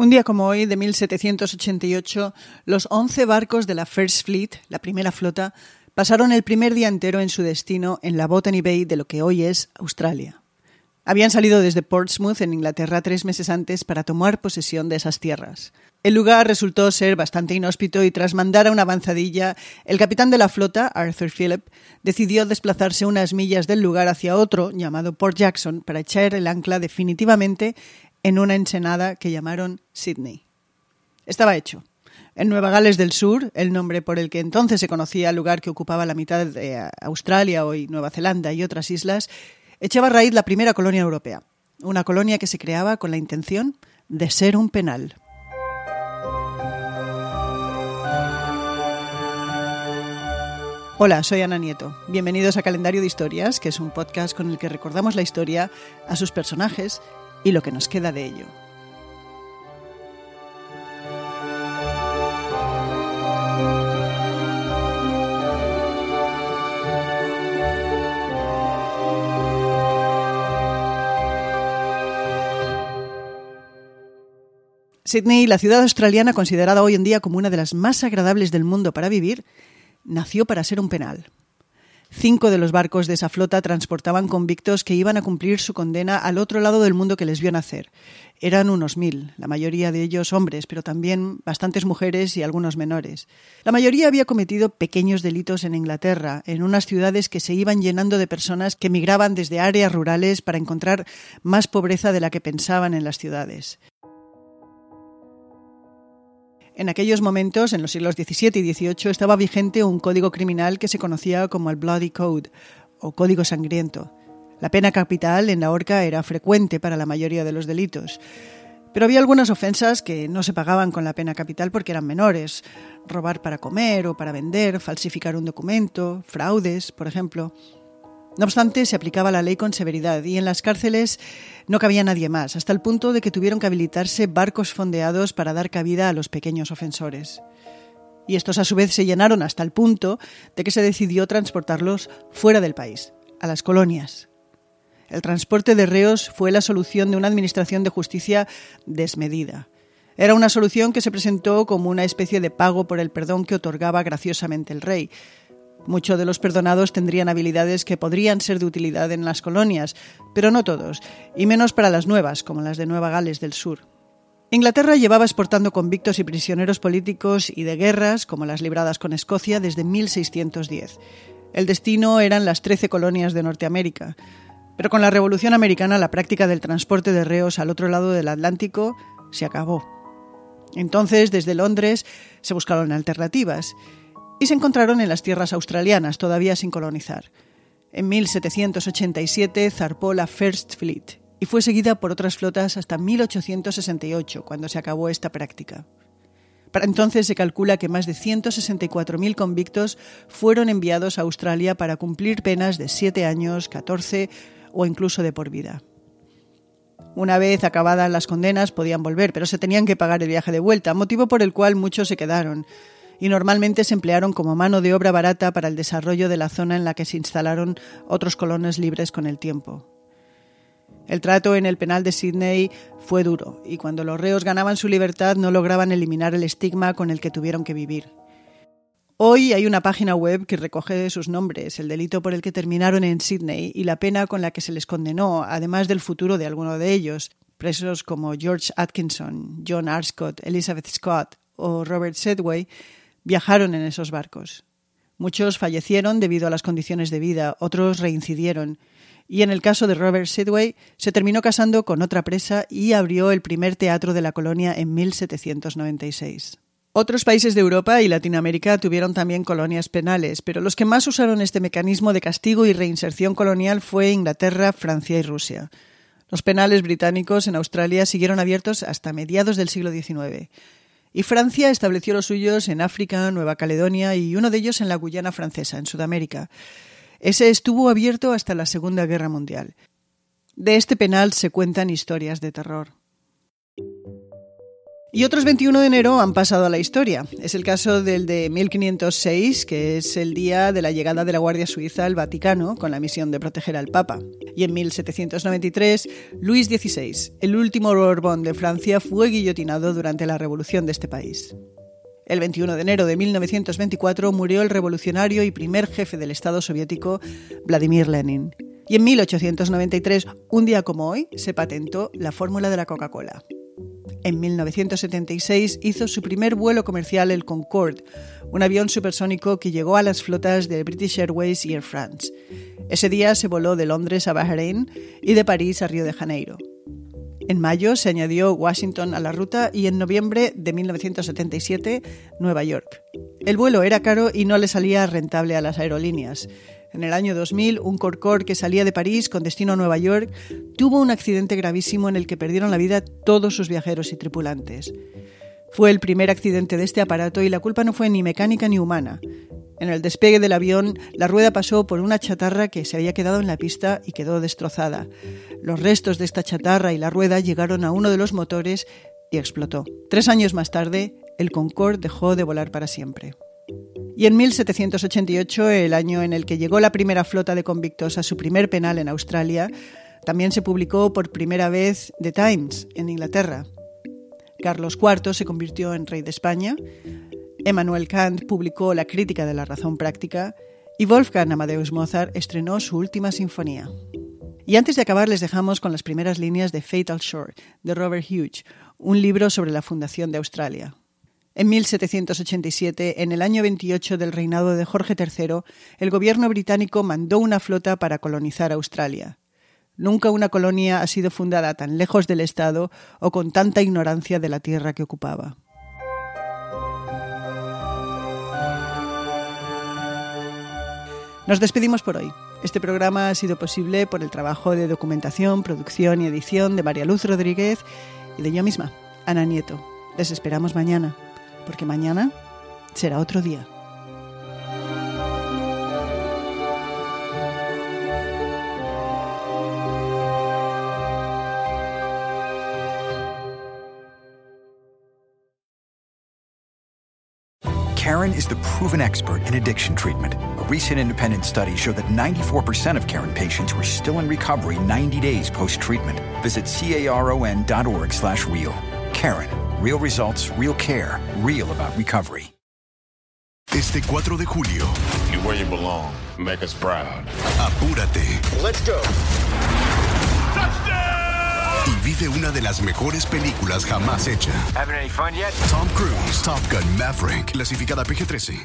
Un día como hoy, de 1788, los 11 barcos de la First Fleet, la primera flota, pasaron el primer día entero en su destino en la Botany Bay de lo que hoy es Australia. Habían salido desde Portsmouth, en Inglaterra, tres meses antes para tomar posesión de esas tierras. El lugar resultó ser bastante inhóspito y tras mandar a una avanzadilla, el capitán de la flota, Arthur Phillip, decidió desplazarse unas millas del lugar hacia otro, llamado Port Jackson, para echar el ancla definitivamente en una ensenada que llamaron Sydney. Estaba hecho. En Nueva Gales del Sur, el nombre por el que entonces se conocía el lugar que ocupaba la mitad de Australia, hoy Nueva Zelanda y otras islas, echaba raíz la primera colonia europea, una colonia que se creaba con la intención de ser un penal. Hola, soy Ana Nieto. Bienvenidos a Calendario de Historias, que es un podcast con el que recordamos la historia, a sus personajes y lo que nos queda de ello. Sydney, la ciudad australiana considerada hoy en día como una de las más agradables del mundo para vivir, nació para ser un penal. Cinco de los barcos de esa flota transportaban convictos que iban a cumplir su condena al otro lado del mundo que les vio nacer. Eran unos mil, la mayoría de ellos hombres, pero también bastantes mujeres y algunos menores. La mayoría había cometido pequeños delitos en Inglaterra, en unas ciudades que se iban llenando de personas que migraban desde áreas rurales para encontrar más pobreza de la que pensaban en las ciudades. En aquellos momentos, en los siglos XVII y XVIII, estaba vigente un código criminal que se conocía como el Bloody Code, o Código Sangriento. La pena capital en la horca era frecuente para la mayoría de los delitos. Pero había algunas ofensas que no se pagaban con la pena capital porque eran menores. Robar para comer o para vender, falsificar un documento, fraudes, por ejemplo. No obstante, se aplicaba la ley con severidad y en las cárceles no cabía nadie más, hasta el punto de que tuvieron que habilitarse barcos fondeados para dar cabida a los pequeños ofensores. Y estos a su vez se llenaron hasta el punto de que se decidió transportarlos fuera del país, a las colonias. El transporte de reos fue la solución de una administración de justicia desmedida. Era una solución que se presentó como una especie de pago por el perdón que otorgaba graciosamente el rey, Muchos de los perdonados tendrían habilidades que podrían ser de utilidad en las colonias, pero no todos, y menos para las nuevas, como las de Nueva Gales del Sur. Inglaterra llevaba exportando convictos y prisioneros políticos y de guerras, como las libradas con Escocia, desde 1610. El destino eran las trece colonias de Norteamérica. Pero con la Revolución Americana la práctica del transporte de reos al otro lado del Atlántico se acabó. Entonces, desde Londres, se buscaron alternativas y se encontraron en las tierras australianas, todavía sin colonizar. En 1787 zarpó la First Fleet y fue seguida por otras flotas hasta 1868, cuando se acabó esta práctica. Para entonces se calcula que más de 164.000 convictos fueron enviados a Australia para cumplir penas de 7 años, 14 o incluso de por vida. Una vez acabadas las condenas podían volver, pero se tenían que pagar el viaje de vuelta, motivo por el cual muchos se quedaron, y normalmente se emplearon como mano de obra barata para el desarrollo de la zona en la que se instalaron otros colonos libres con el tiempo. El trato en el penal de Sydney fue duro y cuando los reos ganaban su libertad no lograban eliminar el estigma con el que tuvieron que vivir. Hoy hay una página web que recoge sus nombres, el delito por el que terminaron en Sydney y la pena con la que se les condenó, además del futuro de alguno de ellos, presos como George Atkinson, John Arscott, Elizabeth Scott o Robert Sedway, viajaron en esos barcos. Muchos fallecieron debido a las condiciones de vida, otros reincidieron. Y en el caso de Robert Sidway, se terminó casando con otra presa y abrió el primer teatro de la colonia en 1796. Otros países de Europa y Latinoamérica tuvieron también colonias penales, pero los que más usaron este mecanismo de castigo y reinserción colonial fue Inglaterra, Francia y Rusia. Los penales británicos en Australia siguieron abiertos hasta mediados del siglo XIX y Francia estableció los suyos en África, Nueva Caledonia y uno de ellos en la Guyana francesa, en Sudamérica. Ese estuvo abierto hasta la Segunda Guerra Mundial. De este penal se cuentan historias de terror. Y otros 21 de enero han pasado a la historia. Es el caso del de 1506, que es el día de la llegada de la Guardia Suiza al Vaticano con la misión de proteger al Papa. Y en 1793, Luis XVI, el último Borbón de Francia, fue guillotinado durante la revolución de este país. El 21 de enero de 1924 murió el revolucionario y primer jefe del Estado soviético, Vladimir Lenin. Y en 1893, un día como hoy, se patentó la fórmula de la Coca-Cola. En 1976 hizo su primer vuelo comercial el Concorde, un avión supersónico que llegó a las flotas de British Airways y Air France. Ese día se voló de Londres a Bahrein y de París a Río de Janeiro. En mayo se añadió Washington a la ruta y en noviembre de 1977 Nueva York. El vuelo era caro y no le salía rentable a las aerolíneas. En el año 2000, un Concorde que salía de París con destino a Nueva York tuvo un accidente gravísimo en el que perdieron la vida todos sus viajeros y tripulantes. Fue el primer accidente de este aparato y la culpa no fue ni mecánica ni humana. En el despegue del avión, la rueda pasó por una chatarra que se había quedado en la pista y quedó destrozada. Los restos de esta chatarra y la rueda llegaron a uno de los motores y explotó. Tres años más tarde, el Concorde dejó de volar para siempre. Y en 1788, el año en el que llegó la primera flota de convictos a su primer penal en Australia, también se publicó por primera vez The Times en Inglaterra. Carlos IV se convirtió en rey de España, Emmanuel Kant publicó La crítica de la razón práctica y Wolfgang Amadeus Mozart estrenó su última sinfonía. Y antes de acabar les dejamos con las primeras líneas de Fatal Shore de Robert Hughes, un libro sobre la fundación de Australia. En 1787, en el año 28 del reinado de Jorge III, el gobierno británico mandó una flota para colonizar Australia. Nunca una colonia ha sido fundada tan lejos del Estado o con tanta ignorancia de la tierra que ocupaba. Nos despedimos por hoy. Este programa ha sido posible por el trabajo de documentación, producción y edición de María Luz Rodríguez y de yo misma, Ana Nieto. Les esperamos mañana porque mañana será otro día. Karen is the proven expert in addiction treatment. A recent independent study showed that 94% of Karen patients were still in recovery 90 days post-treatment. Visit caron.org slash real. Karen Real results, real care, real about recovery. Este 4 de julio. You where you belong. Make us proud. Apúrate. Let's go. Y vive una de las mejores películas jamás hecha. Having any fun yet? Tom Cruise, Top Gun Maverick, clasificada PG-13.